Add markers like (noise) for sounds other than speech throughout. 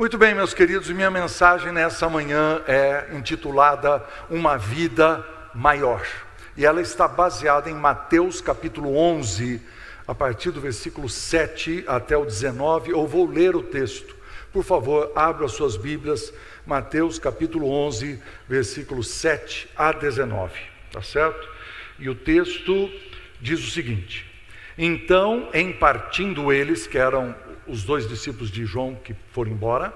Muito bem, meus queridos, minha mensagem nessa manhã é intitulada Uma Vida Maior. E ela está baseada em Mateus capítulo 11, a partir do versículo 7 até o 19. Eu vou ler o texto. Por favor, abra suas Bíblias, Mateus capítulo 11, versículo 7 a 19. Tá certo? E o texto diz o seguinte: Então, em partindo eles, que eram os dois discípulos de João que foram embora,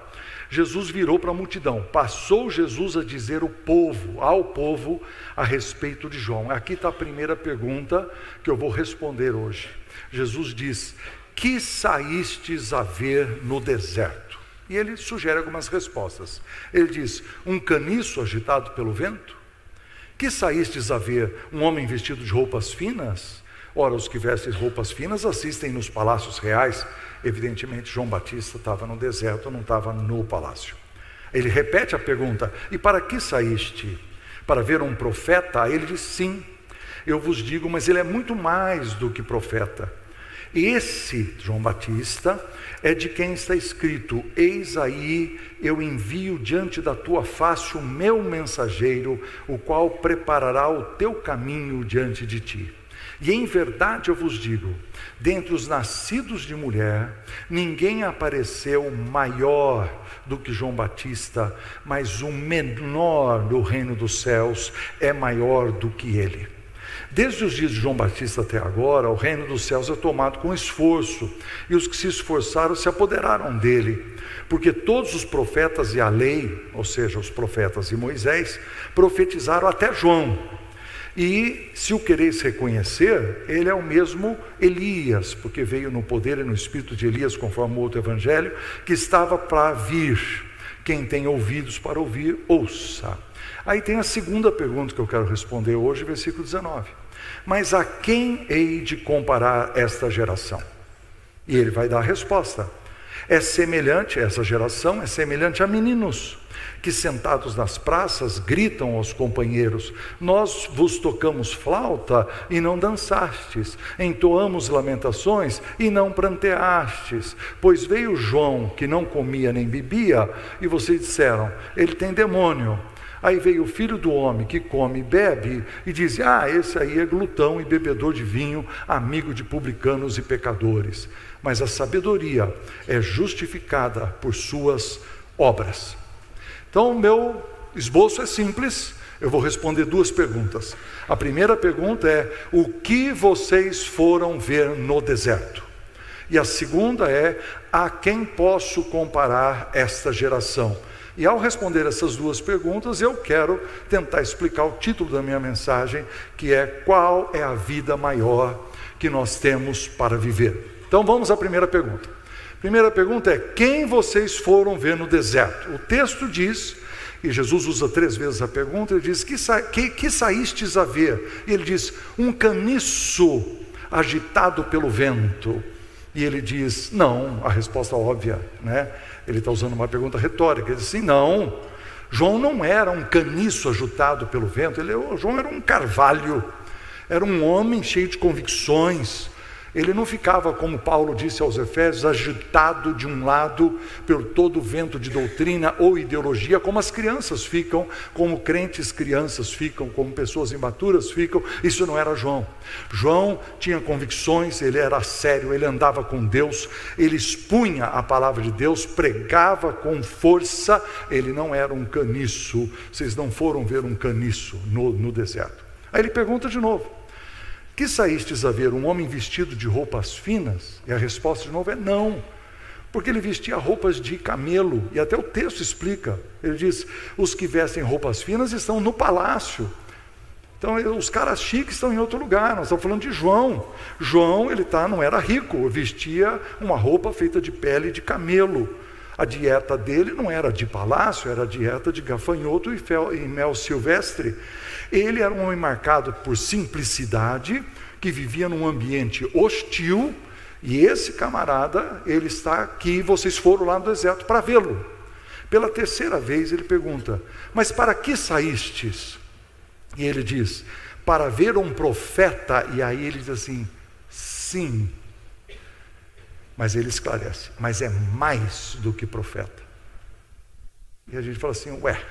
Jesus virou para a multidão. Passou Jesus a dizer o povo, ao povo, a respeito de João. Aqui está a primeira pergunta que eu vou responder hoje. Jesus diz: Que saístes a ver no deserto? E ele sugere algumas respostas. Ele diz: Um caniço agitado pelo vento? Que saístes a ver um homem vestido de roupas finas? Ora, os que vestem roupas finas assistem nos palácios reais. Evidentemente, João Batista estava no deserto, não estava no palácio. Ele repete a pergunta: E para que saíste? Para ver um profeta? Ele diz: Sim, eu vos digo, mas ele é muito mais do que profeta. Esse, João Batista, é de quem está escrito: Eis aí eu envio diante da tua face o meu mensageiro, o qual preparará o teu caminho diante de ti. E em verdade eu vos digo: dentre os nascidos de mulher, ninguém apareceu maior do que João Batista, mas o menor do reino dos céus é maior do que ele. Desde os dias de João Batista até agora, o reino dos céus é tomado com esforço, e os que se esforçaram se apoderaram dele, porque todos os profetas e a lei, ou seja, os profetas e Moisés, profetizaram até João. E se o quereis reconhecer, ele é o mesmo Elias, porque veio no poder e no espírito de Elias, conforme o outro evangelho, que estava para vir. Quem tem ouvidos para ouvir, ouça. Aí tem a segunda pergunta que eu quero responder hoje, versículo 19. Mas a quem hei de comparar esta geração? E ele vai dar a resposta. É semelhante, essa geração é semelhante a meninos que sentados nas praças gritam aos companheiros: Nós vos tocamos flauta e não dançastes, entoamos lamentações e não pranteastes. Pois veio João, que não comia nem bebia, e vocês disseram: Ele tem demônio. Aí veio o filho do homem que come e bebe e diz: Ah, esse aí é glutão e bebedor de vinho, amigo de publicanos e pecadores. Mas a sabedoria é justificada por suas obras. Então, o meu esboço é simples, eu vou responder duas perguntas. A primeira pergunta é: o que vocês foram ver no deserto? E a segunda é: a quem posso comparar esta geração? E ao responder essas duas perguntas, eu quero tentar explicar o título da minha mensagem, que é Qual é a vida maior que nós temos para viver? Então vamos à primeira pergunta. Primeira pergunta é: quem vocês foram ver no deserto? O texto diz, e Jesus usa três vezes a pergunta, ele diz: que, sa que, que saístes a ver? E ele diz: um caniço agitado pelo vento. E ele diz: não, a resposta óbvia, né? Ele está usando uma pergunta retórica. Ele diz assim: não, João não era um caniço agitado pelo vento, ele, João era um carvalho, era um homem cheio de convicções, ele não ficava, como Paulo disse aos Efésios, agitado de um lado por todo o vento de doutrina ou ideologia, como as crianças ficam, como crentes crianças ficam, como pessoas imaturas ficam. Isso não era João. João tinha convicções, ele era sério, ele andava com Deus, ele expunha a palavra de Deus, pregava com força. Ele não era um caniço. Vocês não foram ver um caniço no, no deserto. Aí ele pergunta de novo. Que saístes a ver um homem vestido de roupas finas? E a resposta de novo é não, porque ele vestia roupas de camelo, e até o texto explica. Ele diz: os que vestem roupas finas estão no palácio. Então, os caras chiques estão em outro lugar. Nós estamos falando de João. João, ele tá, não era rico, vestia uma roupa feita de pele de camelo. A dieta dele não era de palácio, era dieta de gafanhoto e, fel, e mel silvestre. Ele era um homem marcado por simplicidade, que vivia num ambiente hostil, e esse camarada, ele está aqui, vocês foram lá no deserto para vê-lo. Pela terceira vez ele pergunta: Mas para que saístes? E ele diz: Para ver um profeta. E aí ele diz assim: Sim. Mas ele esclarece: Mas é mais do que profeta. E a gente fala assim, ué,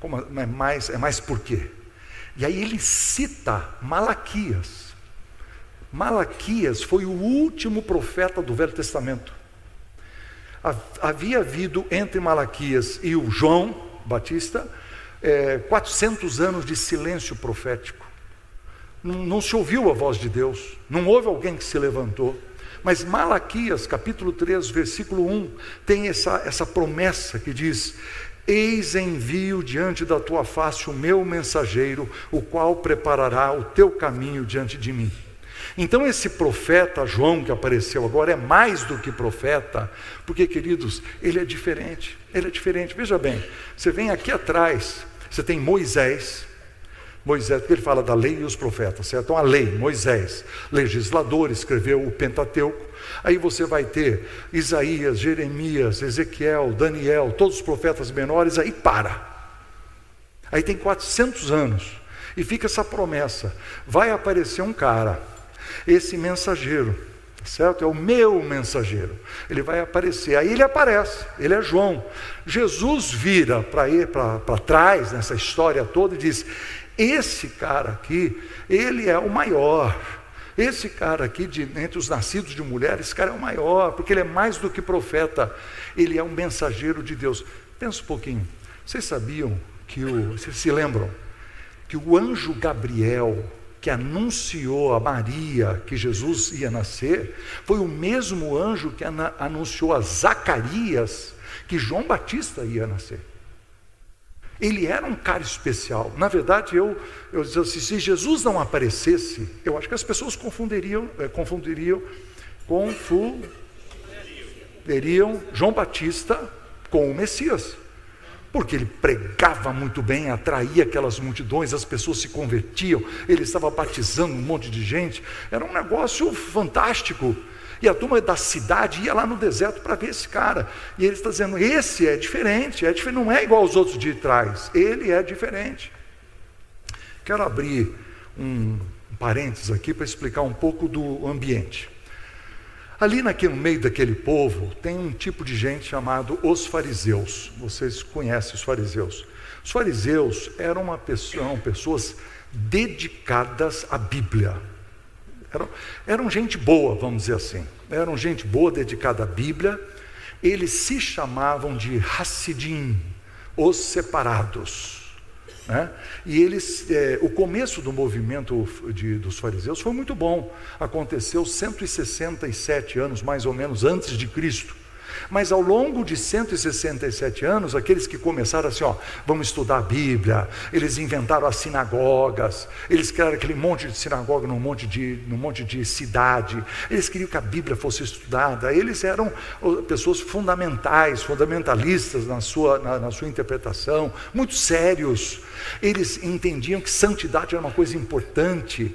como é mais, é mais por quê? E aí ele cita Malaquias. Malaquias foi o último profeta do Velho Testamento. Havia havido entre Malaquias e o João Batista é, 400 anos de silêncio profético. Não, não se ouviu a voz de Deus, não houve alguém que se levantou. Mas Malaquias, capítulo 3, versículo 1, tem essa, essa promessa que diz: Eis envio diante da tua face o meu mensageiro, o qual preparará o teu caminho diante de mim. Então, esse profeta João que apareceu agora é mais do que profeta, porque, queridos, ele é diferente. Ele é diferente. Veja bem, você vem aqui atrás, você tem Moisés, Moisés, porque ele fala da lei e os profetas, certo? Então, a lei, Moisés, legislador, escreveu o Pentateuco. Aí você vai ter Isaías, Jeremias, Ezequiel, Daniel, todos os profetas menores, aí para. Aí tem 400 anos. E fica essa promessa: vai aparecer um cara, esse mensageiro, certo? É o meu mensageiro. Ele vai aparecer. Aí ele aparece, ele é João. Jesus vira para ir para trás nessa história toda e diz: esse cara aqui, ele é o maior. Esse cara aqui, de, entre os nascidos de mulher, esse cara é o maior, porque ele é mais do que profeta, ele é um mensageiro de Deus. Pensa um pouquinho, vocês sabiam que o. Vocês se lembram? Que o anjo Gabriel, que anunciou a Maria que Jesus ia nascer, foi o mesmo anjo que anunciou a Zacarias que João Batista ia nascer. Ele era um cara especial. Na verdade, eu, eu dizia assim, se Jesus não aparecesse, eu acho que as pessoas confundiriam, é, confundiriam, confundiriam João Batista com o Messias. Porque ele pregava muito bem, atraía aquelas multidões, as pessoas se convertiam, ele estava batizando um monte de gente, era um negócio fantástico. E a turma da cidade ia lá no deserto para ver esse cara. E ele está dizendo: esse é diferente, é diferente, não é igual aos outros de trás, ele é diferente. Quero abrir um parênteses aqui para explicar um pouco do ambiente. Ali naquele, no meio daquele povo tem um tipo de gente chamado os fariseus. Vocês conhecem os fariseus. Os fariseus eram, uma pessoa, pessoas dedicadas à Bíblia. Eram, eram gente boa, vamos dizer assim. Eram gente boa, dedicada à Bíblia. Eles se chamavam de Hassidim, os separados. Né? E eles, é, o começo do movimento de, dos fariseus foi muito bom. Aconteceu 167 anos, mais ou menos, antes de Cristo. Mas ao longo de 167 anos, aqueles que começaram assim, ó, vamos estudar a Bíblia, eles inventaram as sinagogas, eles criaram aquele monte de sinagoga num monte de, num monte de cidade, eles queriam que a Bíblia fosse estudada, eles eram pessoas fundamentais, fundamentalistas na sua, na, na sua interpretação, muito sérios. Eles entendiam que santidade era uma coisa importante.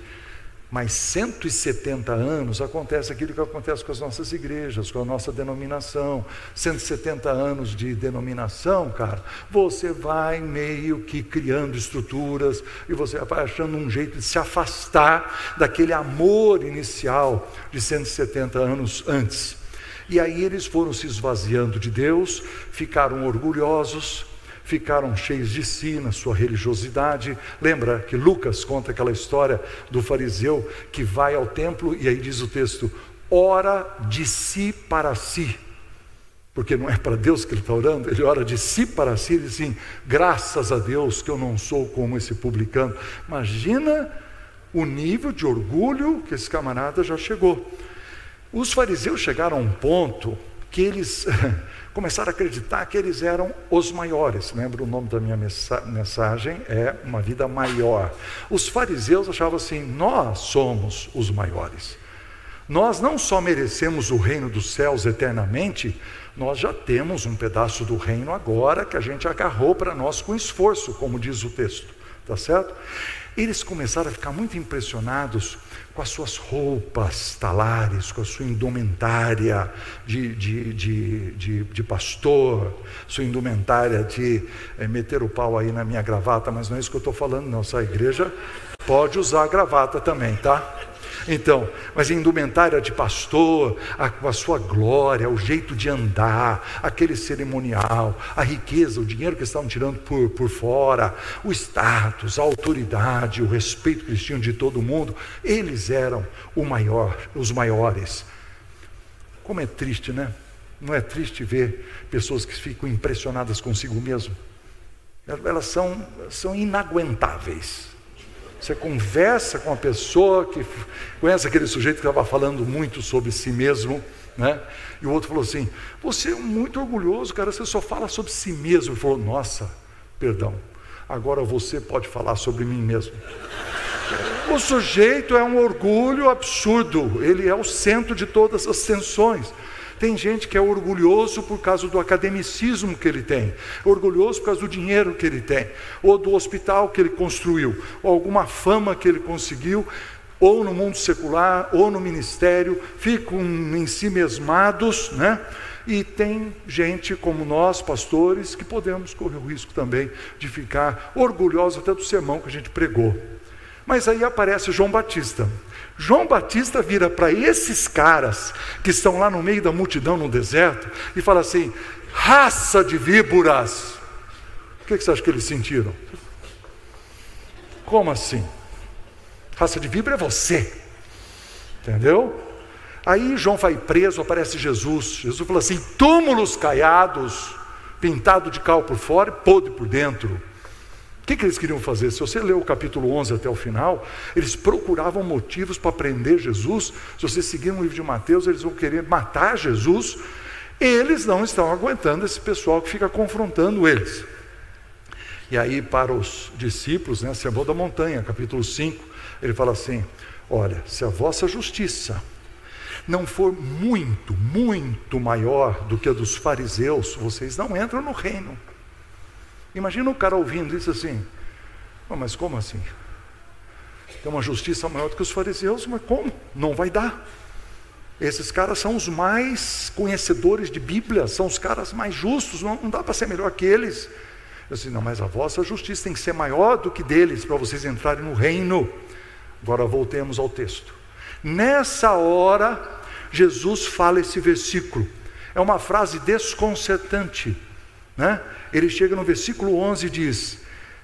Mas 170 anos acontece aquilo que acontece com as nossas igrejas, com a nossa denominação. 170 anos de denominação, cara, você vai meio que criando estruturas e você vai achando um jeito de se afastar daquele amor inicial de 170 anos antes. E aí eles foram se esvaziando de Deus, ficaram orgulhosos, ficaram cheios de si na sua religiosidade. Lembra que Lucas conta aquela história do fariseu que vai ao templo e aí diz o texto: ora de si para si. Porque não é para Deus que ele está orando, ele ora de si para si, ele diz assim: graças a Deus que eu não sou como esse publicano. Imagina o nível de orgulho que esse camarada já chegou. Os fariseus chegaram a um ponto que eles (laughs) começaram a acreditar que eles eram os maiores. Lembra o nome da minha mensagem? É uma vida maior. Os fariseus achavam assim: nós somos os maiores. Nós não só merecemos o reino dos céus eternamente, nós já temos um pedaço do reino agora que a gente agarrou para nós com esforço, como diz o texto, tá certo? Eles começaram a ficar muito impressionados com as suas roupas talares, com a sua indumentária de, de, de, de, de pastor, sua indumentária de é, meter o pau aí na minha gravata, mas não é isso que eu estou falando, não. Essa igreja pode usar a gravata também, tá? Então, mas a indumentária de pastor, a, a, sua glória, o jeito de andar, aquele cerimonial, a riqueza, o dinheiro que estavam tirando por, por fora, o status, a autoridade, o respeito que eles tinham de todo mundo, eles eram o maior, os maiores. Como é triste, né? Não é triste ver pessoas que ficam impressionadas consigo mesmo? Elas são, são inaguentáveis. Você conversa com a pessoa que conhece aquele sujeito que estava falando muito sobre si mesmo, né? E o outro falou assim: Você é muito orgulhoso, cara, você só fala sobre si mesmo. Ele falou: Nossa, perdão, agora você pode falar sobre mim mesmo. O sujeito é um orgulho absurdo, ele é o centro de todas as tensões. Tem gente que é orgulhoso por causa do academicismo que ele tem, orgulhoso por causa do dinheiro que ele tem, ou do hospital que ele construiu, ou alguma fama que ele conseguiu, ou no mundo secular, ou no ministério, ficam em si mesmados, né? E tem gente como nós, pastores, que podemos correr o risco também de ficar orgulhosos até do sermão que a gente pregou. Mas aí aparece João Batista. João Batista vira para esses caras que estão lá no meio da multidão no deserto e fala assim: raça de víboras. O que, você acha que eles sentiram? Como assim? Raça de víbora é você. Entendeu? Aí João vai preso, aparece Jesus. Jesus fala assim: túmulos caiados, pintado de cal por fora e podre por dentro. O que, que, eles queriam fazer? Se você ler o capítulo 11 até o final, eles procuravam motivos para prender Jesus. Se você seguir no livro de Mateus, eles vão querer matar Jesus. Eles não estão aguentando esse pessoal que fica confrontando eles. E aí, para os discípulos, né, Sermão da Montanha, capítulo 5, ele fala assim: Olha, se a vossa justiça não for muito, muito maior do que a dos fariseus, vocês não entram no reino. Imagina o cara ouvindo isso assim, mas como assim? Tem uma justiça maior do que os fariseus, mas como? Não vai dar. Esses caras são os mais conhecedores de Bíblia, são os caras mais justos, não, não dá para ser melhor que eles. Eu disse, não, mas a vossa justiça tem que ser maior do que deles para vocês entrarem no reino. Agora voltemos ao texto. Nessa hora, Jesus fala esse versículo. É uma frase desconcertante, né? ele chega no versículo 11 e diz: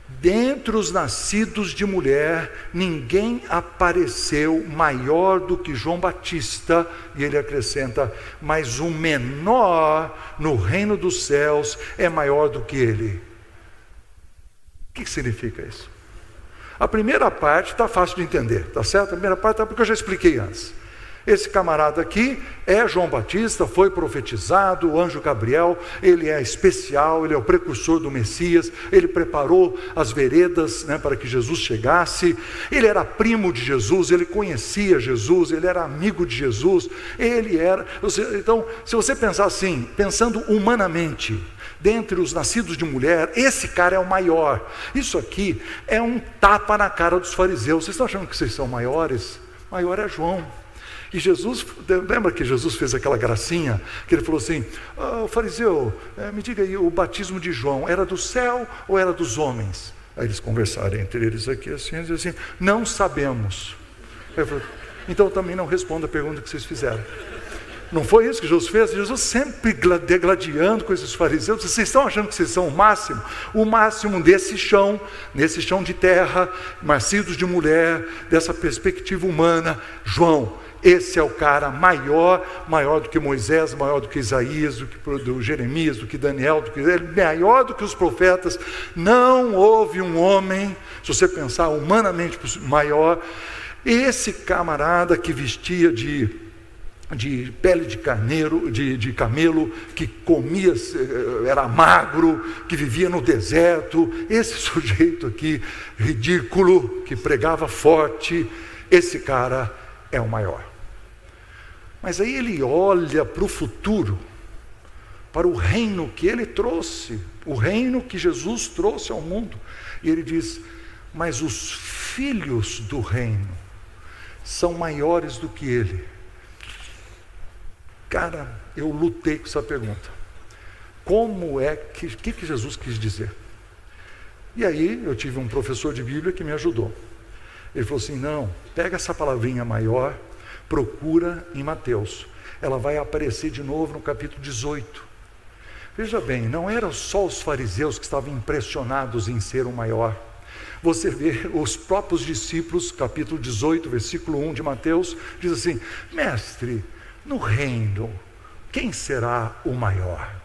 Dentre os nascidos de mulher, ninguém apareceu maior do que João Batista, e ele acrescenta: Mas o menor no reino dos céus é maior do que ele. O que significa isso? A primeira parte está fácil de entender, tá certo? A primeira parte está porque eu já expliquei antes. Esse camarada aqui é João Batista, foi profetizado, o anjo Gabriel, ele é especial, ele é o precursor do Messias, ele preparou as veredas né, para que Jesus chegasse, ele era primo de Jesus, ele conhecia Jesus, ele era amigo de Jesus, ele era. Então, se você pensar assim, pensando humanamente, dentre os nascidos de mulher, esse cara é o maior. Isso aqui é um tapa na cara dos fariseus. Vocês estão achando que vocês são maiores? Maior é João. E Jesus, lembra que Jesus fez aquela gracinha? Que ele falou assim: oh, fariseu, é, me diga aí, o batismo de João era do céu ou era dos homens? Aí eles conversaram entre eles aqui assim, eles assim: não sabemos. Falou, então também não responda a pergunta que vocês fizeram. Não foi isso que Jesus fez? Jesus sempre degladiando com esses fariseus. Vocês estão achando que vocês são o máximo? O máximo desse chão, nesse chão de terra, nascidos de mulher, dessa perspectiva humana. João, esse é o cara maior, maior do que Moisés, maior do que Isaías, do que do Jeremias, do que Daniel, do que maior do que os profetas. Não houve um homem, se você pensar humanamente maior, esse camarada que vestia de de pele de carneiro, de, de camelo, que comia, eh, era magro, que vivia no deserto, esse (laughs) sujeito aqui, ridículo, que pregava forte, esse cara é o maior. Mas aí ele olha para o futuro, para o reino que ele trouxe, o reino que Jesus trouxe ao mundo, e ele diz: Mas os filhos do reino são maiores do que ele. Cara, eu lutei com essa pergunta. Como é que, que, que Jesus quis dizer? E aí eu tive um professor de Bíblia que me ajudou. Ele falou assim: não, pega essa palavrinha maior, procura em Mateus. Ela vai aparecer de novo no capítulo 18. Veja bem, não eram só os fariseus que estavam impressionados em ser o maior. Você vê os próprios discípulos, capítulo 18, versículo 1 de Mateus, diz assim: Mestre, no reino, quem será o maior?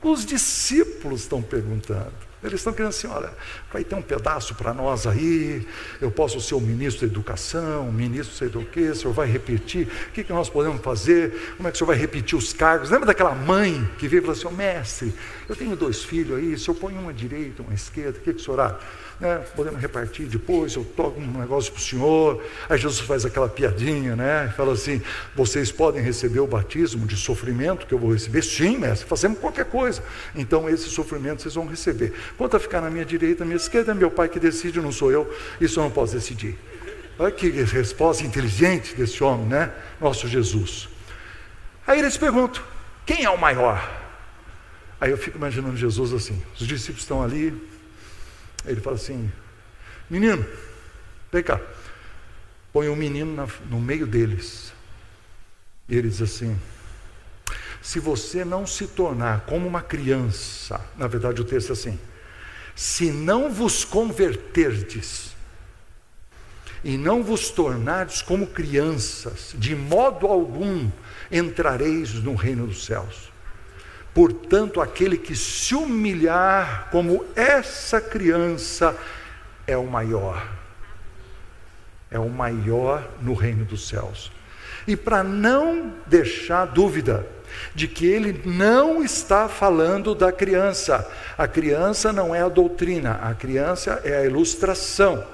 Os discípulos estão perguntando. Eles estão querendo assim: olha, vai ter um pedaço para nós aí, eu posso ser o ministro da educação, ministro sei do que, o senhor vai repetir, o que, que nós podemos fazer, como é que o senhor vai repetir os cargos? Lembra daquela mãe que veio e falou assim: mestre, eu tenho dois filhos aí, se eu ponho uma direita, uma esquerda, o que, que o senhor acha? Né? podemos repartir depois, eu toco um negócio para o senhor. Aí Jesus faz aquela piadinha, né? Fala assim: vocês podem receber o batismo de sofrimento que eu vou receber? Sim, mestre, fazemos qualquer coisa. Então esse sofrimento vocês vão receber. Quanto a ficar na minha direita, na minha esquerda, é meu pai que decide, não sou eu, isso eu não posso decidir. Olha que resposta inteligente desse homem, né? Nosso Jesus. Aí eles perguntam: quem é o maior? Aí eu fico imaginando Jesus assim: os discípulos estão ali, ele fala assim: Menino, vem cá. Põe um menino na, no meio deles. E ele diz assim: Se você não se tornar como uma criança, na verdade o texto é assim: Se não vos converterdes e não vos tornardes como crianças, de modo algum entrareis no reino dos céus. Portanto, aquele que se humilhar como essa criança é o maior. É o maior no reino dos céus. E para não deixar dúvida de que ele não está falando da criança, a criança não é a doutrina, a criança é a ilustração.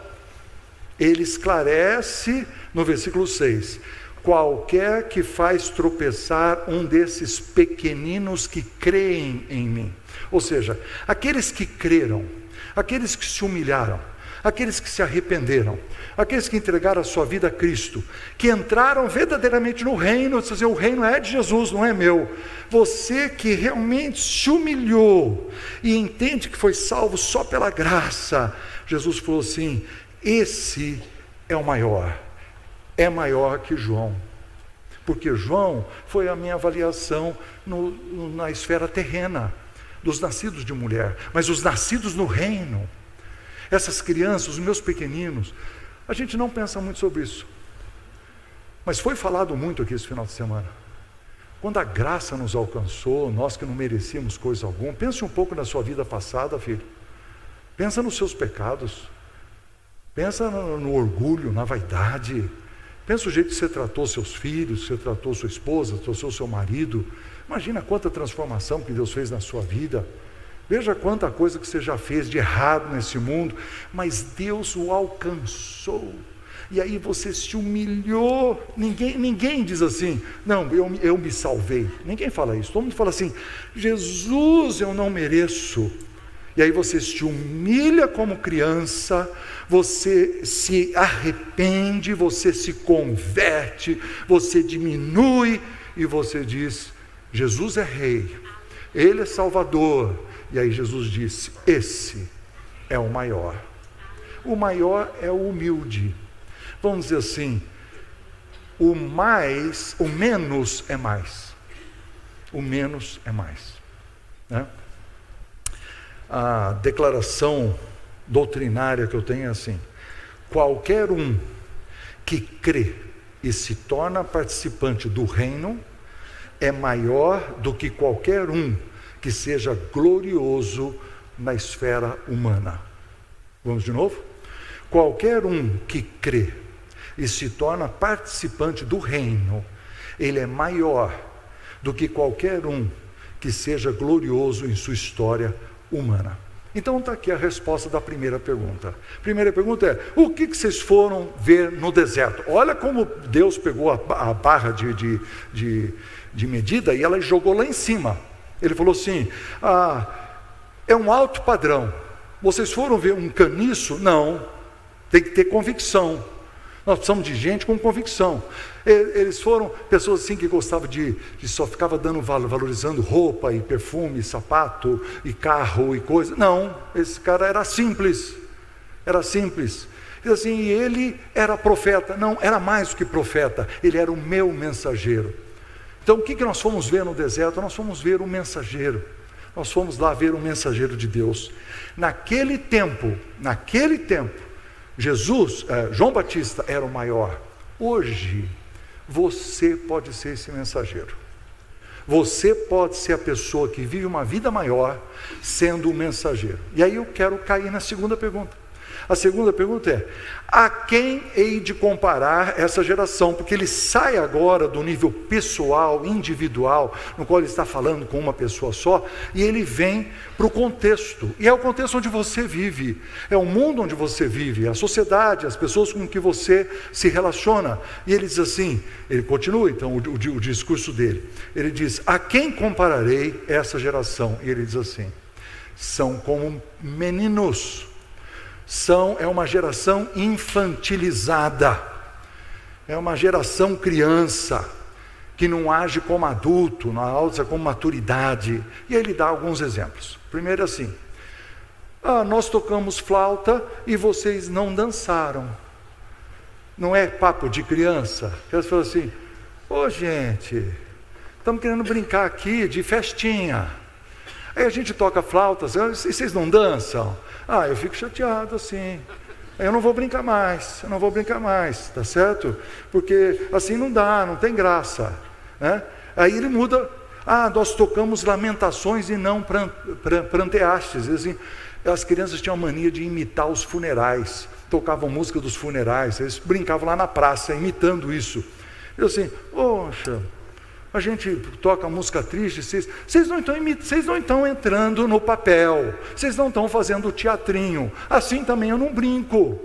Ele esclarece no versículo 6: qualquer que faz tropeçar um desses pequeninos que creem em mim. Ou seja, aqueles que creram, aqueles que se humilharam, aqueles que se arrependeram, aqueles que entregaram a sua vida a Cristo, que entraram verdadeiramente no reino, dizer, o reino é de Jesus, não é meu. Você que realmente se humilhou e entende que foi salvo só pela graça, Jesus falou assim: esse é o maior é maior que João. Porque João foi a minha avaliação no, na esfera terrena, dos nascidos de mulher, mas os nascidos no reino, essas crianças, os meus pequeninos, a gente não pensa muito sobre isso. Mas foi falado muito aqui esse final de semana. Quando a graça nos alcançou, nós que não merecíamos coisa alguma, pense um pouco na sua vida passada, filho. Pensa nos seus pecados. Pensa no, no orgulho, na vaidade Pensa o jeito que você tratou seus filhos, você tratou sua esposa, tratou seu marido. Imagina quanta transformação que Deus fez na sua vida. Veja quanta coisa que você já fez de errado nesse mundo, mas Deus o alcançou. E aí você se humilhou. Ninguém, ninguém diz assim, não, eu, eu me salvei. Ninguém fala isso. Todo mundo fala assim, Jesus, eu não mereço. E aí você se humilha como criança, você se arrepende, você se converte, você diminui e você diz: Jesus é rei, ele é salvador. E aí Jesus disse: Esse é o maior. O maior é o humilde. Vamos dizer assim: o mais, o menos é mais. O menos é mais. Né? A declaração doutrinária que eu tenho é assim: qualquer um que crê e se torna participante do reino é maior do que qualquer um que seja glorioso na esfera humana. Vamos de novo? Qualquer um que crê e se torna participante do reino, ele é maior do que qualquer um que seja glorioso em sua história humana. Então está aqui a resposta da primeira pergunta. Primeira pergunta é: o que, que vocês foram ver no deserto? Olha como Deus pegou a, a barra de, de, de, de, medida e ela jogou lá em cima. Ele falou assim: ah, é um alto padrão. Vocês foram ver um caniço? Não. Tem que ter convicção. Nós precisamos de gente com convicção. Eles foram pessoas assim que gostavam de, de só ficava dando valorizando roupa e perfume, sapato e carro e coisa. Não, esse cara era simples. Era simples. Diz assim, e ele era profeta. Não, era mais do que profeta, ele era o meu mensageiro. Então o que, que nós fomos ver no deserto? Nós fomos ver o mensageiro. Nós fomos lá ver o mensageiro de Deus. Naquele tempo, naquele tempo, Jesus, eh, João Batista era o maior. Hoje, você pode ser esse mensageiro. Você pode ser a pessoa que vive uma vida maior sendo o mensageiro. E aí eu quero cair na segunda pergunta. A segunda pergunta é: a quem hei de comparar essa geração? Porque ele sai agora do nível pessoal, individual, no qual ele está falando com uma pessoa só, e ele vem para o contexto. E é o contexto onde você vive, é o mundo onde você vive, a sociedade, as pessoas com que você se relaciona. E ele diz assim: ele continua então o, o, o discurso dele. Ele diz: A quem compararei essa geração? E ele diz assim: são como meninos são é uma geração infantilizada. É uma geração criança que não age como adulto, não age como maturidade. E ele dá alguns exemplos. Primeiro assim: ah, nós tocamos flauta e vocês não dançaram. Não é papo de criança. Elas falam assim: ô oh, gente, estamos querendo brincar aqui de festinha. Aí a gente toca flauta, e vocês não dançam? Ah, eu fico chateado assim. Eu não vou brincar mais, eu não vou brincar mais, tá certo? Porque assim não dá, não tem graça. Né? Aí ele muda, ah, nós tocamos lamentações e não pranteastes. Assim, as crianças tinham a mania de imitar os funerais, tocavam música dos funerais, eles brincavam lá na praça, imitando isso. Eu assim, poxa, a gente toca música triste, vocês, vocês, não estão, vocês não estão entrando no papel, vocês não estão fazendo teatrinho, assim também eu não brinco,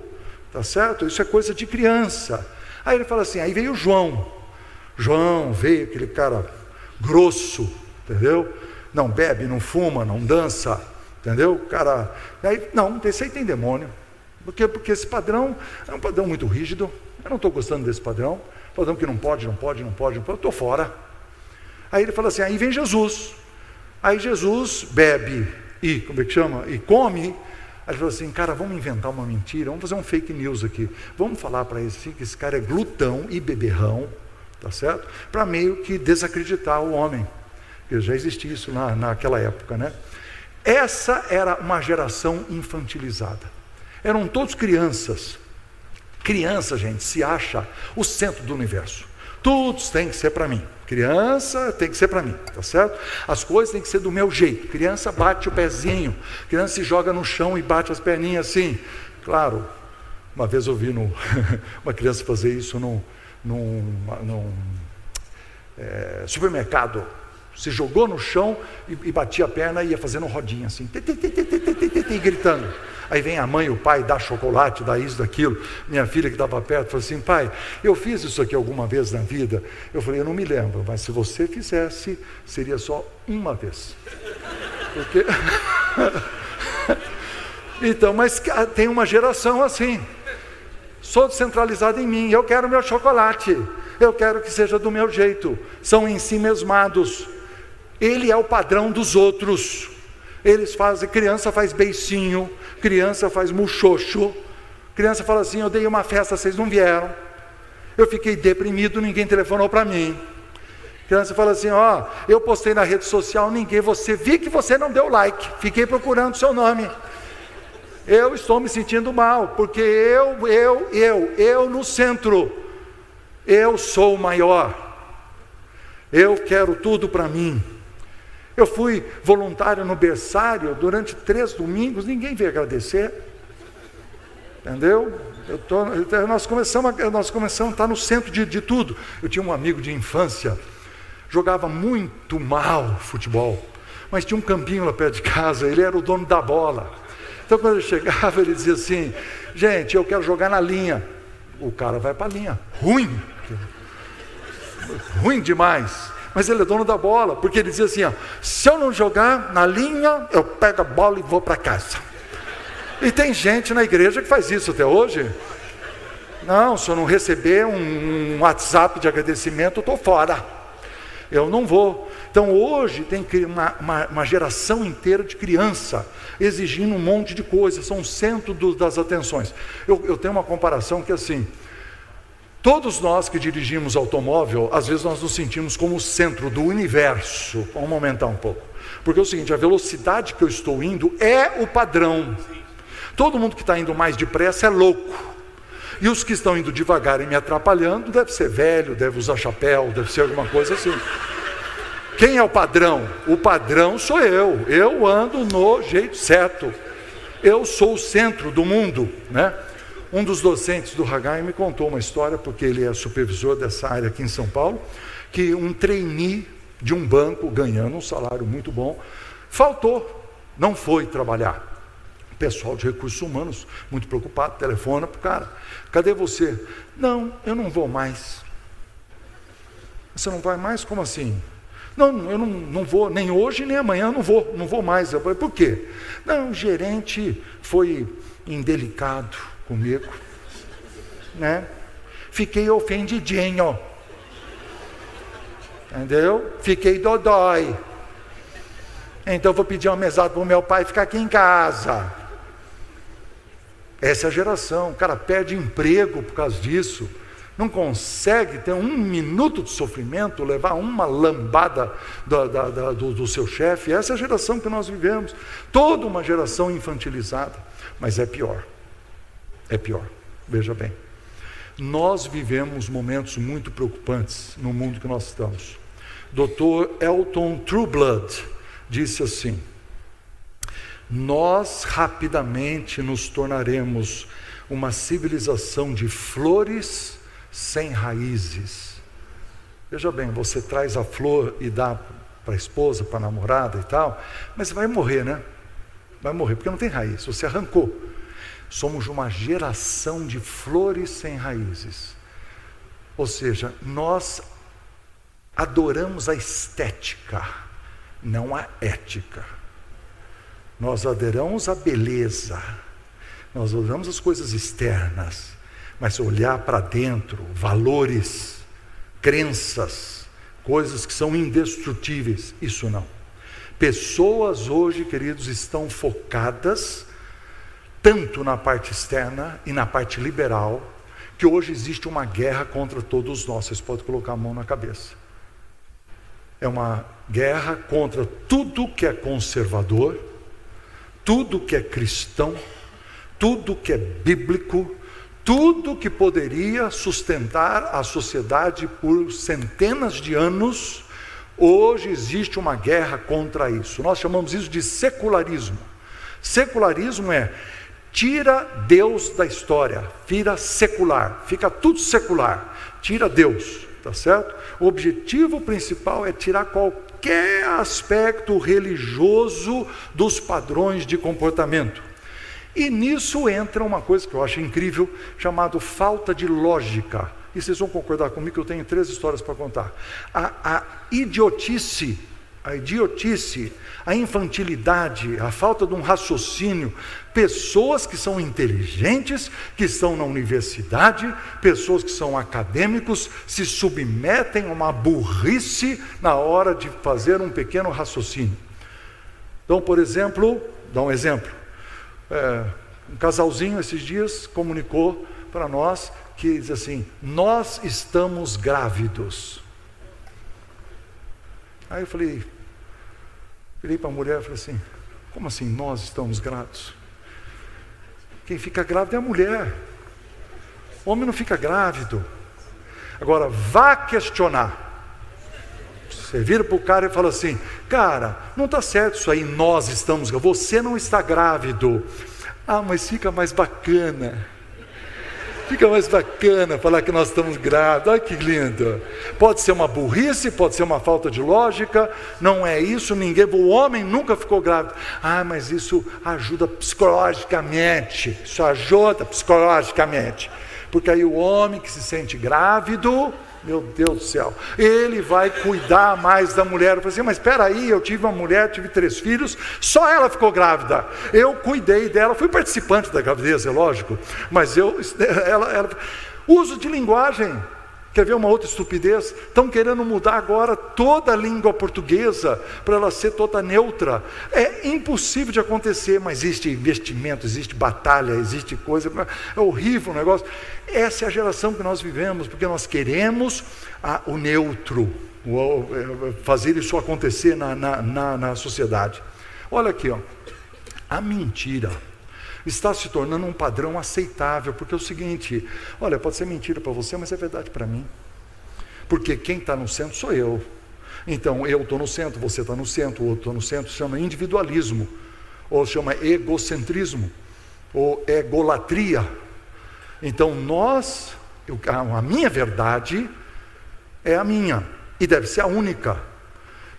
tá certo? Isso é coisa de criança. Aí ele fala assim, aí veio João, João veio aquele cara grosso, entendeu? Não bebe, não fuma, não dança, entendeu? Cara, aí, não, esse aí tem demônio, porque, porque esse padrão é um padrão muito rígido, eu não estou gostando desse padrão, padrão que não pode, não pode, não pode, não pode, eu estou fora. Aí ele fala assim: aí vem Jesus. Aí Jesus bebe e, como é que chama? E come. Aí ele falou assim: cara, vamos inventar uma mentira, vamos fazer um fake news aqui. Vamos falar para ele assim, que esse cara é glutão e beberrão, tá certo? Para meio que desacreditar o homem. Porque já existia isso na, naquela época, né? Essa era uma geração infantilizada. Eram todos crianças. Criança, gente, se acha o centro do universo. Tudo tem que ser para mim. Criança tem que ser para mim, tá certo? As coisas têm que ser do meu jeito. Criança bate o pezinho, criança se joga no chão e bate as perninhas assim. Claro, uma vez eu vi no, (laughs) uma criança fazer isso num, num, num é, supermercado. Se jogou no chão e, e batia a perna e ia fazendo rodinha assim, gritando. Aí vem a mãe, o pai, dá chocolate, dá isso, daquilo. Minha filha que estava perto falou assim: pai, eu fiz isso aqui alguma vez na vida? Eu falei: eu não me lembro, mas se você fizesse, seria só uma vez. Porque. (laughs) então, mas tem uma geração assim. Sou descentralizado em mim, eu quero meu chocolate, eu quero que seja do meu jeito. São em si mesmados. Ele é o padrão dos outros. Eles fazem, criança faz beicinho, criança faz muxoxo, criança fala assim: Eu dei uma festa, vocês não vieram. Eu fiquei deprimido, ninguém telefonou para mim. Criança fala assim: Ó, eu postei na rede social, ninguém, você vi que você não deu like, fiquei procurando seu nome. Eu estou me sentindo mal, porque eu, eu, eu, eu no centro, eu sou o maior, eu quero tudo para mim. Eu fui voluntário no berçário durante três domingos, ninguém veio agradecer. Entendeu? Tô, nós, começamos, nós começamos a estar no centro de, de tudo. Eu tinha um amigo de infância, jogava muito mal futebol, mas tinha um campinho lá perto de casa, ele era o dono da bola. Então quando ele chegava, ele dizia assim: gente, eu quero jogar na linha. O cara vai para a linha. Ruim. Ruim demais mas ele é dono da bola, porque ele dizia assim: ó, se eu não jogar na linha, eu pego a bola e vou para casa. E tem gente na igreja que faz isso até hoje. Não, se eu não receber um, WhatsApp de agradecimento, eu estou fora. Eu não vou. Então hoje tem uma, uma, uma geração inteira de criança exigindo um monte de coisas, são o centro do, das atenções. Eu, eu tenho uma comparação que é assim. Todos nós que dirigimos automóvel, às vezes nós nos sentimos como o centro do universo. Vamos aumentar um pouco. Porque é o seguinte, a velocidade que eu estou indo é o padrão. Todo mundo que está indo mais depressa é louco. E os que estão indo devagar e me atrapalhando, deve ser velho, deve usar chapéu, deve ser alguma coisa assim. Quem é o padrão? O padrão sou eu. Eu ando no jeito certo. Eu sou o centro do mundo, né? Um dos docentes do Hagai me contou uma história, porque ele é supervisor dessa área aqui em São Paulo, que um trainee de um banco, ganhando um salário muito bom, faltou, não foi trabalhar. O pessoal de recursos humanos, muito preocupado, telefona para o cara: cadê você? Não, eu não vou mais. Você não vai mais? Como assim? Não, eu não, não vou, nem hoje nem amanhã, não vou, não vou mais. Eu falei, por quê? Não, o gerente foi indelicado comigo, né? Fiquei ofendidinho. Entendeu? Fiquei dodói. Então vou pedir uma mesada para o meu pai ficar aqui em casa. Essa é a geração. O cara perde emprego por causa disso. Não consegue ter um minuto de sofrimento, levar uma lambada do, do, do seu chefe. Essa é a geração que nós vivemos. Toda uma geração infantilizada. Mas é pior. É pior. Veja bem. Nós vivemos momentos muito preocupantes no mundo que nós estamos. Dr. Elton Trueblood disse assim: Nós rapidamente nos tornaremos uma civilização de flores sem raízes. Veja bem, você traz a flor e dá para a esposa, para a namorada e tal, mas vai morrer, né? Vai morrer, porque não tem raiz, você arrancou. Somos uma geração de flores sem raízes. Ou seja, nós adoramos a estética, não a ética. Nós adoramos a beleza, nós adoramos as coisas externas, mas olhar para dentro, valores, crenças, coisas que são indestrutíveis, isso não. Pessoas hoje, queridos, estão focadas tanto na parte externa e na parte liberal, que hoje existe uma guerra contra todos nós. Vocês podem colocar a mão na cabeça. É uma guerra contra tudo que é conservador, tudo que é cristão, tudo que é bíblico, tudo que poderia sustentar a sociedade por centenas de anos. Hoje existe uma guerra contra isso. Nós chamamos isso de secularismo. Secularismo é Tira Deus da história, vira secular, fica tudo secular, tira Deus, tá certo? O objetivo principal é tirar qualquer aspecto religioso dos padrões de comportamento. E nisso entra uma coisa que eu acho incrível, chamado falta de lógica. E vocês vão concordar comigo que eu tenho três histórias para contar. A, a idiotice a idiotice, a infantilidade, a falta de um raciocínio, pessoas que são inteligentes, que estão na universidade, pessoas que são acadêmicos, se submetem a uma burrice na hora de fazer um pequeno raciocínio. Então, por exemplo, dá um exemplo. É, um casalzinho esses dias comunicou para nós que diz assim: Nós estamos grávidos. Aí eu falei, virei para a mulher e falei assim, como assim nós estamos grávidos? Quem fica grávido é a mulher. O homem não fica grávido. Agora, vá questionar. Você vira para o cara e fala assim: Cara, não está certo isso aí, nós estamos, você não está grávido. Ah, mas fica mais bacana. Fica mais bacana falar que nós estamos grávidos. Olha que lindo. Pode ser uma burrice, pode ser uma falta de lógica, não é isso, ninguém, o homem nunca ficou grávido. Ah, mas isso ajuda psicologicamente. Isso ajuda psicologicamente. Porque aí o homem que se sente grávido, meu Deus do céu. Ele vai cuidar mais da mulher. Eu falei assim, mas espera aí, eu tive uma mulher, tive três filhos, só ela ficou grávida. Eu cuidei dela, fui participante da gravidez, é lógico, mas eu, (laughs) ela, ela uso de linguagem. Quer ver uma outra estupidez? Estão querendo mudar agora toda a língua portuguesa para ela ser toda neutra. É impossível de acontecer, mas existe investimento, existe batalha, existe coisa. É horrível o negócio. Essa é a geração que nós vivemos, porque nós queremos a, o neutro, o, é, fazer isso acontecer na, na, na, na sociedade. Olha aqui, ó. a mentira está se tornando um padrão aceitável, porque é o seguinte: olha, pode ser mentira para você, mas é verdade para mim. Porque quem está no centro sou eu. Então, eu estou no centro, você está no centro, o outro está no centro, chama individualismo, ou chama egocentrismo, ou egolatria. Então, nós, a minha verdade é a minha, e deve ser a única.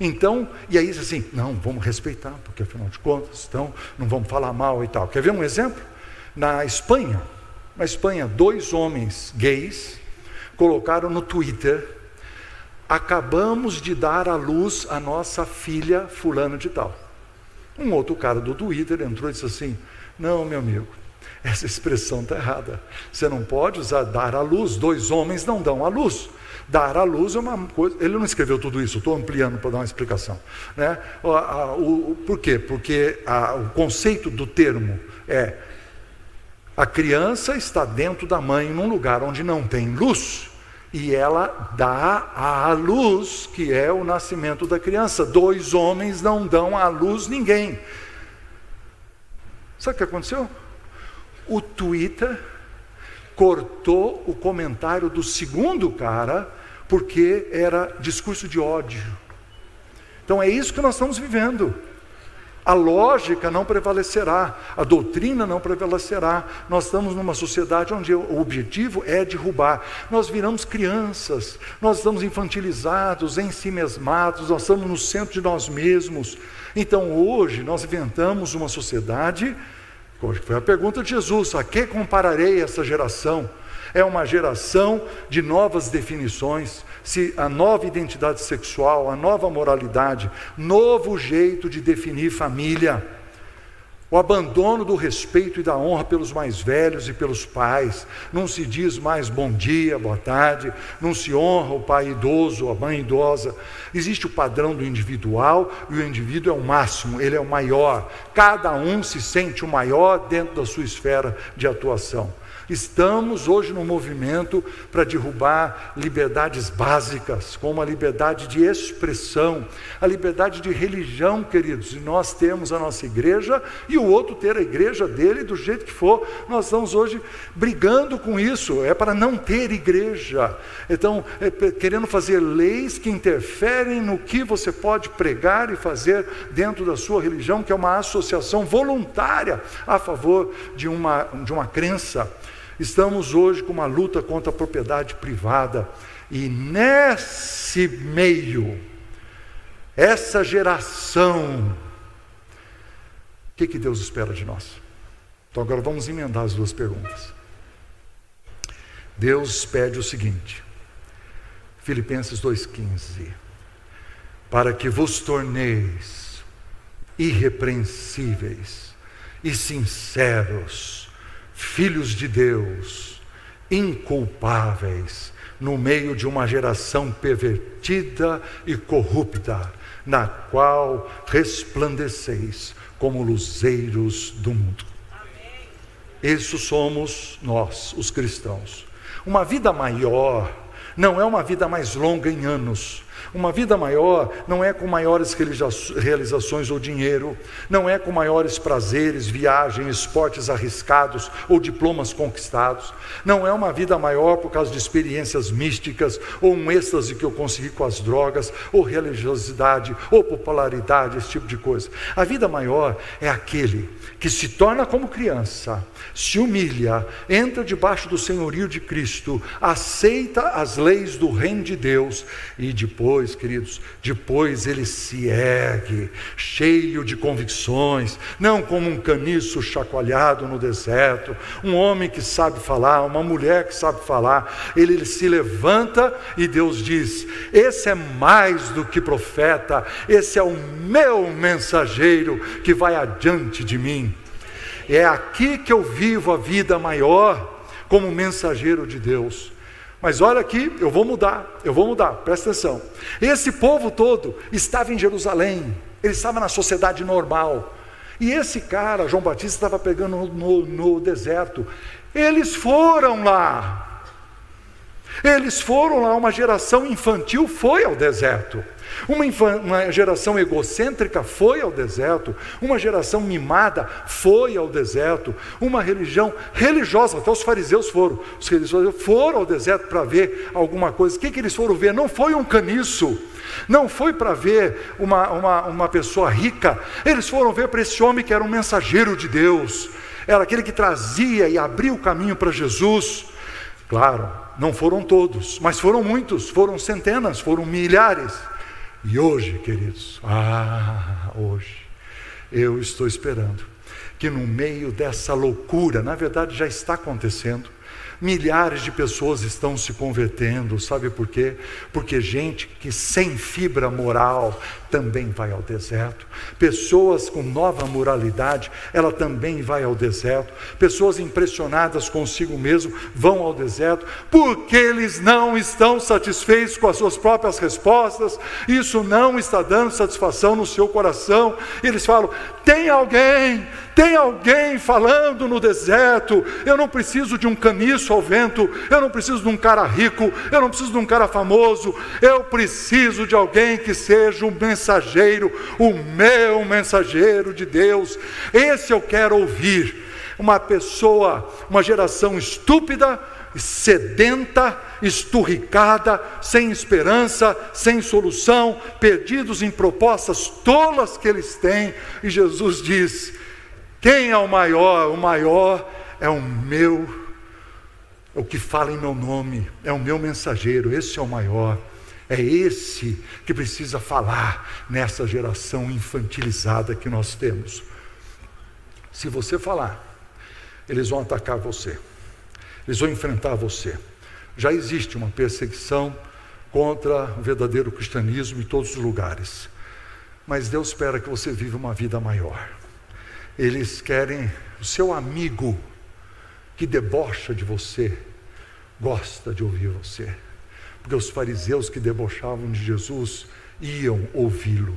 Então, e aí diz assim, não, vamos respeitar, porque afinal de contas, então, não vamos falar mal e tal. Quer ver um exemplo? Na Espanha, na Espanha, dois homens gays colocaram no Twitter: acabamos de dar à luz a nossa filha fulano de tal. Um outro cara do Twitter entrou e disse assim: não, meu amigo, essa expressão está errada. Você não pode usar dar à luz. Dois homens não dão à luz. Dar à luz é uma coisa. Ele não escreveu tudo isso, estou ampliando para dar uma explicação. Né? O, a, o, por quê? Porque a, o conceito do termo é a criança está dentro da mãe num lugar onde não tem luz e ela dá à luz, que é o nascimento da criança. Dois homens não dão à luz ninguém. Sabe o que aconteceu? O Twitter cortou o comentário do segundo cara porque era discurso de ódio. Então é isso que nós estamos vivendo. A lógica não prevalecerá, a doutrina não prevalecerá. Nós estamos numa sociedade onde o objetivo é derrubar. Nós viramos crianças, nós estamos infantilizados, em si mesmados, nós estamos no centro de nós mesmos. Então hoje nós inventamos uma sociedade, foi a pergunta de Jesus: a que compararei essa geração? é uma geração de novas definições, se a nova identidade sexual, a nova moralidade, novo jeito de definir família, o abandono do respeito e da honra pelos mais velhos e pelos pais. Não se diz mais bom dia, boa tarde, não se honra o pai idoso, a mãe idosa. Existe o padrão do individual e o indivíduo é o máximo, ele é o maior. Cada um se sente o maior dentro da sua esfera de atuação. Estamos hoje no movimento para derrubar liberdades básicas, como a liberdade de expressão, a liberdade de religião, queridos. E nós temos a nossa igreja e o outro ter a igreja dele do jeito que for. Nós estamos hoje brigando com isso, é para não ter igreja. Então, é, querendo fazer leis que interferem no que você pode pregar e fazer dentro da sua religião, que é uma associação voluntária a favor de uma, de uma crença. Estamos hoje com uma luta contra a propriedade privada, e nesse meio, essa geração, o que, que Deus espera de nós? Então agora vamos emendar as duas perguntas. Deus pede o seguinte, Filipenses 2,15: para que vos torneis irrepreensíveis e sinceros filhos de Deus, inculpáveis, no meio de uma geração pervertida e corrupta, na qual resplandeceis como luzeiros do mundo. Isso somos nós, os cristãos. Uma vida maior não é uma vida mais longa em anos, uma vida maior não é com maiores realizações ou dinheiro, não é com maiores prazeres, viagens, esportes arriscados ou diplomas conquistados, não é uma vida maior por causa de experiências místicas ou um êxtase que eu consegui com as drogas, ou religiosidade, ou popularidade, esse tipo de coisa. A vida maior é aquele que se torna como criança, se humilha, entra debaixo do senhorio de Cristo, aceita as leis do reino de Deus e depois, queridos, depois ele se ergue, cheio de convicções, não como um caniço chacoalhado no deserto, um homem que sabe falar, uma mulher que sabe falar, ele, ele se levanta e Deus diz: Esse é mais do que profeta, esse é o meu mensageiro que vai adiante de mim. É aqui que eu vivo a vida maior como mensageiro de Deus. Mas olha aqui, eu vou mudar, eu vou mudar, presta atenção. Esse povo todo estava em Jerusalém, ele estava na sociedade normal. E esse cara, João Batista, estava pegando no, no, deserto. Eles foram lá. Eles foram lá, uma geração infantil foi ao deserto. Uma, uma, geração egocêntrica foi ao deserto, uma geração mimada foi ao deserto, uma religião religiosa, até os fariseus foram, os religiosos foram ao deserto para ver alguma coisa. O que, que eles foram ver? Não foi um caniço, não foi para ver uma, uma, uma pessoa rica, eles foram ver para esse homem que era um mensageiro de Deus, era aquele que trazia e abria o caminho para Jesus. Claro, não foram todos, mas foram muitos, foram centenas, foram milhares. E hoje, queridos, ah, hoje, eu estou esperando que no meio dessa loucura, na verdade já está acontecendo, Milhares de pessoas estão se convertendo, sabe por quê? Porque gente que sem fibra moral também vai ao deserto. Pessoas com nova moralidade, ela também vai ao deserto. Pessoas impressionadas consigo mesmo vão ao deserto, porque eles não estão satisfeitos com as suas próprias respostas. Isso não está dando satisfação no seu coração. Eles falam: tem alguém tem alguém falando no deserto. Eu não preciso de um caniço ao vento. Eu não preciso de um cara rico. Eu não preciso de um cara famoso. Eu preciso de alguém que seja o mensageiro, o meu mensageiro de Deus. Esse eu quero ouvir. Uma pessoa, uma geração estúpida, sedenta, esturricada, sem esperança, sem solução, perdidos em propostas tolas que eles têm, e Jesus diz: quem é o maior? O maior é o meu, é o que fala em meu nome, é o meu mensageiro, esse é o maior. É esse que precisa falar nessa geração infantilizada que nós temos. Se você falar, eles vão atacar você, eles vão enfrentar você. Já existe uma perseguição contra o verdadeiro cristianismo em todos os lugares, mas Deus espera que você viva uma vida maior. Eles querem o seu amigo que debocha de você, gosta de ouvir você. Porque os fariseus que debochavam de Jesus iam ouvi-lo.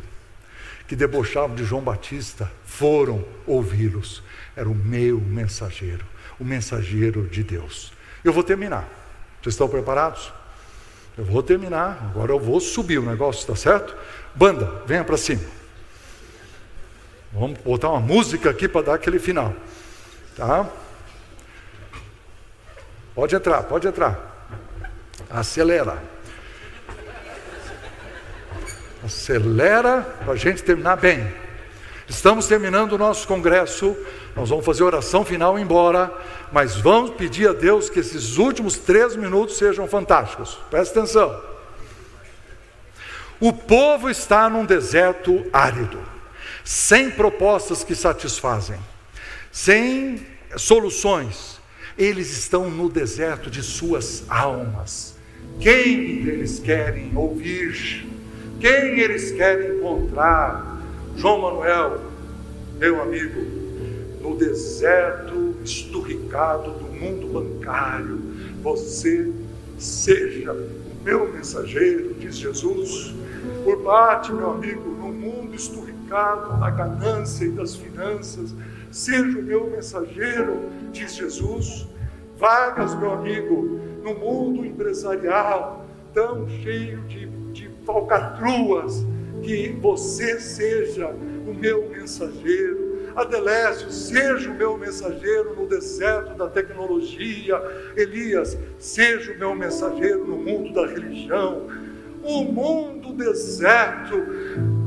Que debochavam de João Batista foram ouvi-los. Era o meu mensageiro, o mensageiro de Deus. Eu vou terminar. Vocês estão preparados? Eu vou terminar. Agora eu vou subir o negócio, está certo? Banda, venha para cima. Vamos botar uma música aqui para dar aquele final. Tá? Pode entrar, pode entrar. Acelera. Acelera para a gente terminar bem. Estamos terminando o nosso congresso. Nós vamos fazer oração final embora. Mas vamos pedir a Deus que esses últimos três minutos sejam fantásticos. Presta atenção. O povo está num deserto árido sem propostas que satisfazem, sem soluções. Eles estão no deserto de suas almas. Quem eles querem ouvir? Quem eles querem encontrar? João Manuel, meu amigo, no deserto esturricado do mundo bancário, você seja o meu mensageiro, diz Jesus. Por parte, meu amigo, no mundo esturricado da ganância e das finanças. Seja o meu mensageiro, diz Jesus. Vagas, meu amigo, no mundo empresarial, tão cheio de, de falcatruas, que você seja o meu mensageiro. Adelésio, seja o meu mensageiro no deserto da tecnologia. Elias, seja o meu mensageiro no mundo da religião. O mundo deserto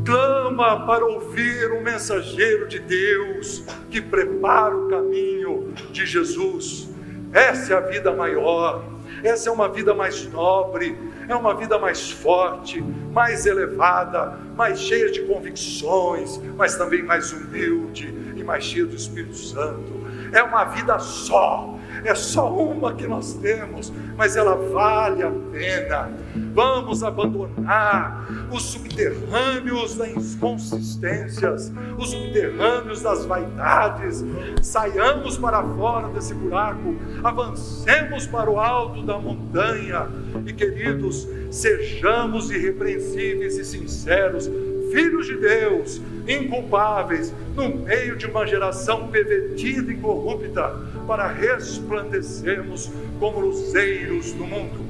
clama para ouvir um mensageiro de Deus que prepara o caminho de Jesus. Essa é a vida maior, essa é uma vida mais nobre, é uma vida mais forte, mais elevada, mais cheia de convicções, mas também mais humilde e mais cheia do Espírito Santo. é uma vida só é só uma que nós temos, mas ela vale a pena. Vamos abandonar os subterrâneos das inconsistências, os subterrâneos das vaidades. Saiamos para fora desse buraco, avancemos para o alto da montanha e, queridos, sejamos irrepreensíveis e sinceros filhos de Deus, inculpáveis, no meio de uma geração pervertida e corrupta, para resplandecermos como luzeiros do mundo.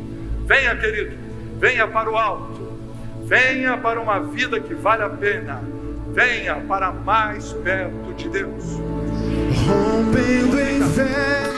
Venha, querido, venha para o alto, venha para uma vida que vale a pena, venha para mais perto de Deus. Rompendo em fé.